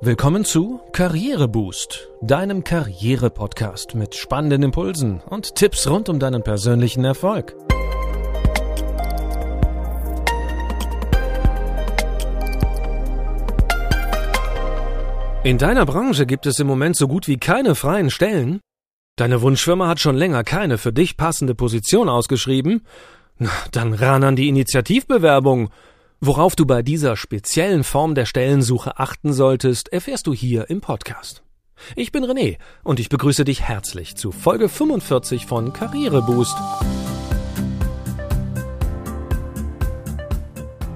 Willkommen zu Karriereboost, deinem Karriere-Podcast mit spannenden Impulsen und Tipps rund um deinen persönlichen Erfolg. In deiner Branche gibt es im Moment so gut wie keine freien Stellen. Deine Wunschfirma hat schon länger keine für dich passende Position ausgeschrieben. Na, dann ran an die Initiativbewerbung Worauf du bei dieser speziellen Form der Stellensuche achten solltest, erfährst du hier im Podcast. Ich bin René und ich begrüße dich herzlich zu Folge 45 von Karriereboost.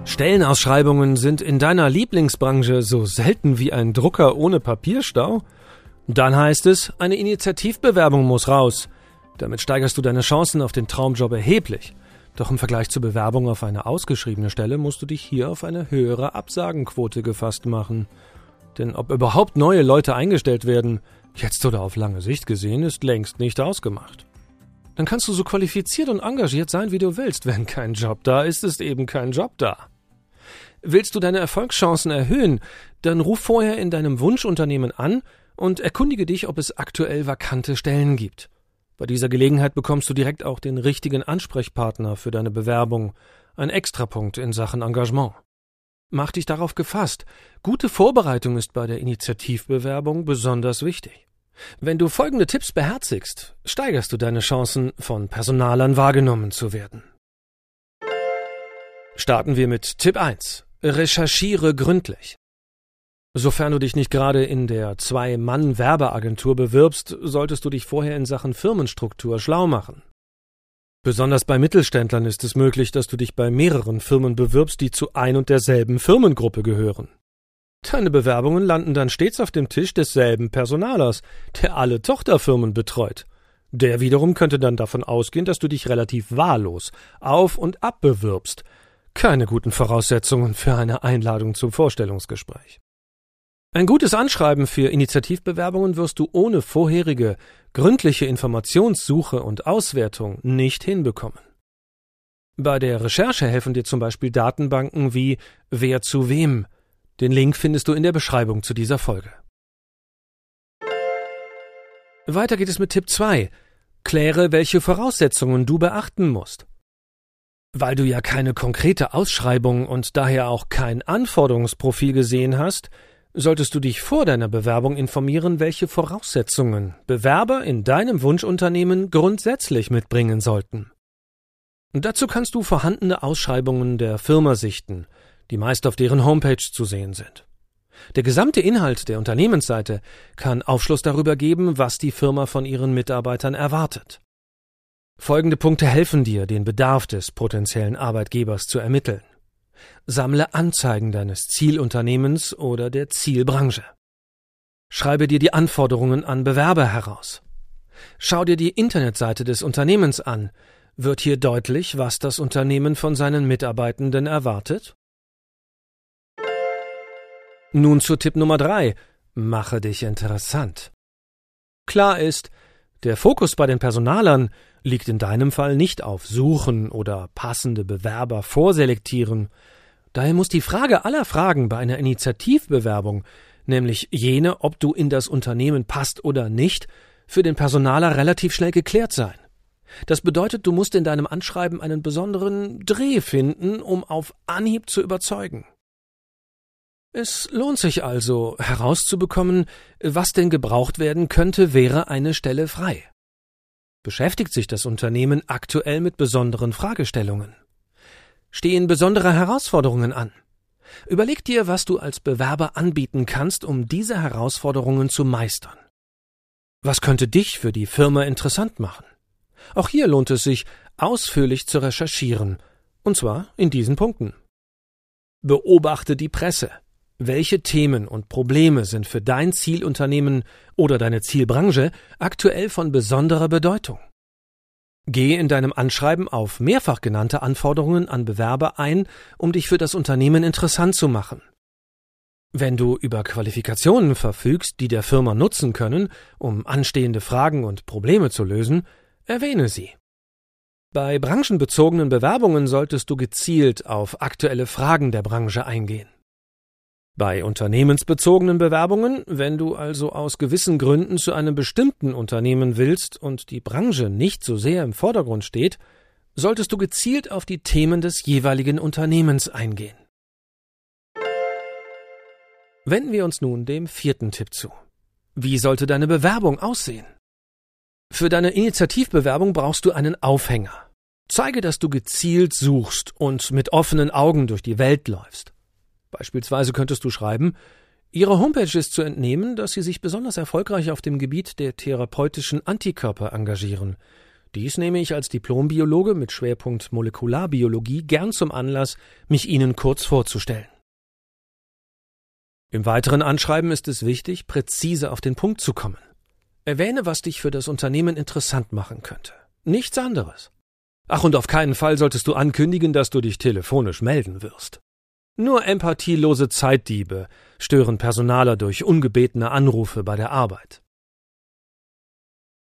Stellenausschreibungen sind in deiner Lieblingsbranche so selten wie ein Drucker ohne Papierstau? Dann heißt es, eine Initiativbewerbung muss raus. Damit steigerst du deine Chancen auf den Traumjob erheblich. Doch im Vergleich zur Bewerbung auf eine ausgeschriebene Stelle musst du dich hier auf eine höhere Absagenquote gefasst machen. Denn ob überhaupt neue Leute eingestellt werden, jetzt oder auf lange Sicht gesehen, ist längst nicht ausgemacht. Dann kannst du so qualifiziert und engagiert sein, wie du willst. Wenn kein Job da ist, ist eben kein Job da. Willst du deine Erfolgschancen erhöhen, dann ruf vorher in deinem Wunschunternehmen an und erkundige dich, ob es aktuell vakante Stellen gibt. Bei dieser Gelegenheit bekommst du direkt auch den richtigen Ansprechpartner für deine Bewerbung, ein Extrapunkt in Sachen Engagement. Mach dich darauf gefasst. Gute Vorbereitung ist bei der Initiativbewerbung besonders wichtig. Wenn du folgende Tipps beherzigst, steigerst du deine Chancen, von Personalern wahrgenommen zu werden. Starten wir mit Tipp 1. Recherchiere gründlich. Sofern du dich nicht gerade in der Zwei-Mann-Werbeagentur bewirbst, solltest du dich vorher in Sachen Firmenstruktur schlau machen. Besonders bei Mittelständlern ist es möglich, dass du dich bei mehreren Firmen bewirbst, die zu ein und derselben Firmengruppe gehören. Deine Bewerbungen landen dann stets auf dem Tisch desselben Personalers, der alle Tochterfirmen betreut. Der wiederum könnte dann davon ausgehen, dass du dich relativ wahllos auf und ab bewirbst. Keine guten Voraussetzungen für eine Einladung zum Vorstellungsgespräch. Ein gutes Anschreiben für Initiativbewerbungen wirst du ohne vorherige, gründliche Informationssuche und Auswertung nicht hinbekommen. Bei der Recherche helfen dir zum Beispiel Datenbanken wie Wer zu wem. Den Link findest du in der Beschreibung zu dieser Folge. Weiter geht es mit Tipp 2. Kläre, welche Voraussetzungen du beachten musst. Weil du ja keine konkrete Ausschreibung und daher auch kein Anforderungsprofil gesehen hast, solltest du dich vor deiner Bewerbung informieren, welche Voraussetzungen Bewerber in deinem Wunschunternehmen grundsätzlich mitbringen sollten. dazu kannst du vorhandene Ausschreibungen der Firma sichten, die meist auf deren Homepage zu sehen sind. Der gesamte Inhalt der Unternehmensseite kann Aufschluss darüber geben, was die Firma von ihren Mitarbeitern erwartet. Folgende Punkte helfen dir, den Bedarf des potenziellen Arbeitgebers zu ermitteln. Sammle Anzeigen deines Zielunternehmens oder der Zielbranche. Schreibe dir die Anforderungen an Bewerber heraus. Schau dir die Internetseite des Unternehmens an. Wird hier deutlich, was das Unternehmen von seinen Mitarbeitenden erwartet? Nun zu Tipp Nummer drei. Mache dich interessant. Klar ist, der Fokus bei den Personalern liegt in deinem Fall nicht auf Suchen oder passende Bewerber vorselektieren, Daher muss die Frage aller Fragen bei einer Initiativbewerbung, nämlich jene, ob du in das Unternehmen passt oder nicht, für den Personaler relativ schnell geklärt sein. Das bedeutet, du musst in deinem Anschreiben einen besonderen Dreh finden, um auf Anhieb zu überzeugen. Es lohnt sich also herauszubekommen, was denn gebraucht werden könnte, wäre eine Stelle frei. Beschäftigt sich das Unternehmen aktuell mit besonderen Fragestellungen? stehen besondere Herausforderungen an. Überleg dir, was du als Bewerber anbieten kannst, um diese Herausforderungen zu meistern. Was könnte dich für die Firma interessant machen? Auch hier lohnt es sich, ausführlich zu recherchieren, und zwar in diesen Punkten. Beobachte die Presse. Welche Themen und Probleme sind für dein Zielunternehmen oder deine Zielbranche aktuell von besonderer Bedeutung? Gehe in deinem Anschreiben auf mehrfach genannte Anforderungen an Bewerber ein, um dich für das Unternehmen interessant zu machen. Wenn du über Qualifikationen verfügst, die der Firma nutzen können, um anstehende Fragen und Probleme zu lösen, erwähne sie. Bei branchenbezogenen Bewerbungen solltest du gezielt auf aktuelle Fragen der Branche eingehen. Bei unternehmensbezogenen Bewerbungen, wenn du also aus gewissen Gründen zu einem bestimmten Unternehmen willst und die Branche nicht so sehr im Vordergrund steht, solltest du gezielt auf die Themen des jeweiligen Unternehmens eingehen. Wenden wir uns nun dem vierten Tipp zu. Wie sollte deine Bewerbung aussehen? Für deine Initiativbewerbung brauchst du einen Aufhänger. Zeige, dass du gezielt suchst und mit offenen Augen durch die Welt läufst. Beispielsweise könntest du schreiben, Ihre Homepage ist zu entnehmen, dass Sie sich besonders erfolgreich auf dem Gebiet der therapeutischen Antikörper engagieren. Dies nehme ich als Diplombiologe mit Schwerpunkt Molekularbiologie gern zum Anlass, mich Ihnen kurz vorzustellen. Im weiteren Anschreiben ist es wichtig, präzise auf den Punkt zu kommen. Erwähne, was dich für das Unternehmen interessant machen könnte. Nichts anderes. Ach, und auf keinen Fall solltest du ankündigen, dass du dich telefonisch melden wirst. Nur empathielose Zeitdiebe stören Personaler durch ungebetene Anrufe bei der Arbeit.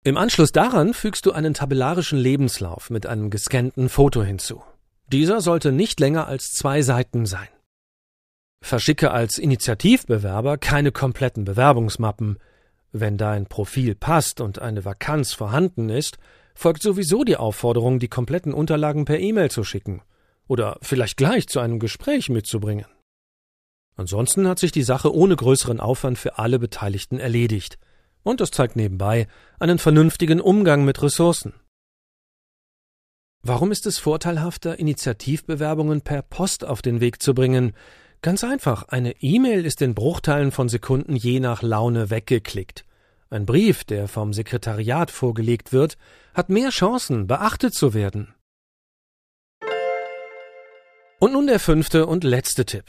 Im Anschluss daran fügst du einen tabellarischen Lebenslauf mit einem gescannten Foto hinzu. Dieser sollte nicht länger als zwei Seiten sein. Verschicke als Initiativbewerber keine kompletten Bewerbungsmappen. Wenn dein Profil passt und eine Vakanz vorhanden ist, folgt sowieso die Aufforderung, die kompletten Unterlagen per E-Mail zu schicken oder vielleicht gleich zu einem Gespräch mitzubringen. Ansonsten hat sich die Sache ohne größeren Aufwand für alle Beteiligten erledigt, und das zeigt nebenbei einen vernünftigen Umgang mit Ressourcen. Warum ist es vorteilhafter, Initiativbewerbungen per Post auf den Weg zu bringen? Ganz einfach, eine E-Mail ist in Bruchteilen von Sekunden je nach Laune weggeklickt. Ein Brief, der vom Sekretariat vorgelegt wird, hat mehr Chancen, beachtet zu werden. Und nun der fünfte und letzte Tipp.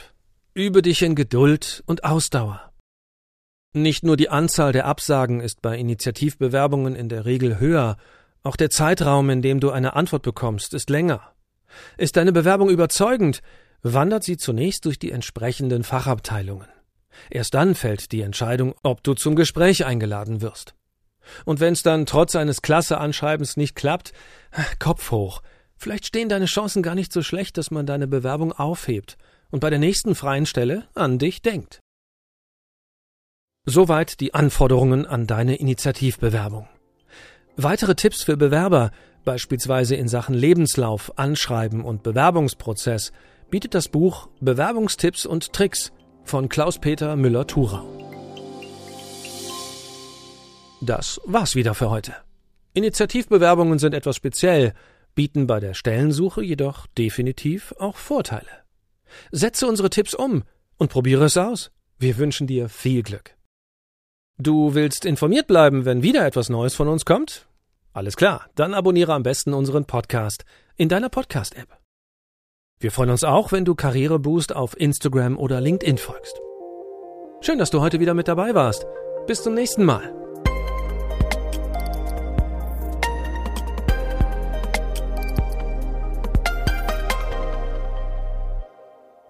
Übe dich in Geduld und Ausdauer. Nicht nur die Anzahl der Absagen ist bei Initiativbewerbungen in der Regel höher, auch der Zeitraum, in dem du eine Antwort bekommst, ist länger. Ist deine Bewerbung überzeugend, wandert sie zunächst durch die entsprechenden Fachabteilungen. Erst dann fällt die Entscheidung, ob du zum Gespräch eingeladen wirst. Und wenn's dann trotz eines Klasseanschreibens nicht klappt, Kopf hoch. Vielleicht stehen deine Chancen gar nicht so schlecht, dass man deine Bewerbung aufhebt und bei der nächsten freien Stelle an dich denkt. Soweit die Anforderungen an deine Initiativbewerbung. Weitere Tipps für Bewerber, beispielsweise in Sachen Lebenslauf, Anschreiben und Bewerbungsprozess, bietet das Buch Bewerbungstipps und Tricks von Klaus-Peter Müller-Thurau. Das war's wieder für heute. Initiativbewerbungen sind etwas speziell, bieten bei der Stellensuche jedoch definitiv auch Vorteile. Setze unsere Tipps um und probiere es aus. Wir wünschen dir viel Glück. Du willst informiert bleiben, wenn wieder etwas Neues von uns kommt? Alles klar, dann abonniere am besten unseren Podcast in deiner Podcast-App. Wir freuen uns auch, wenn du Karriereboost auf Instagram oder LinkedIn folgst. Schön, dass du heute wieder mit dabei warst. Bis zum nächsten Mal.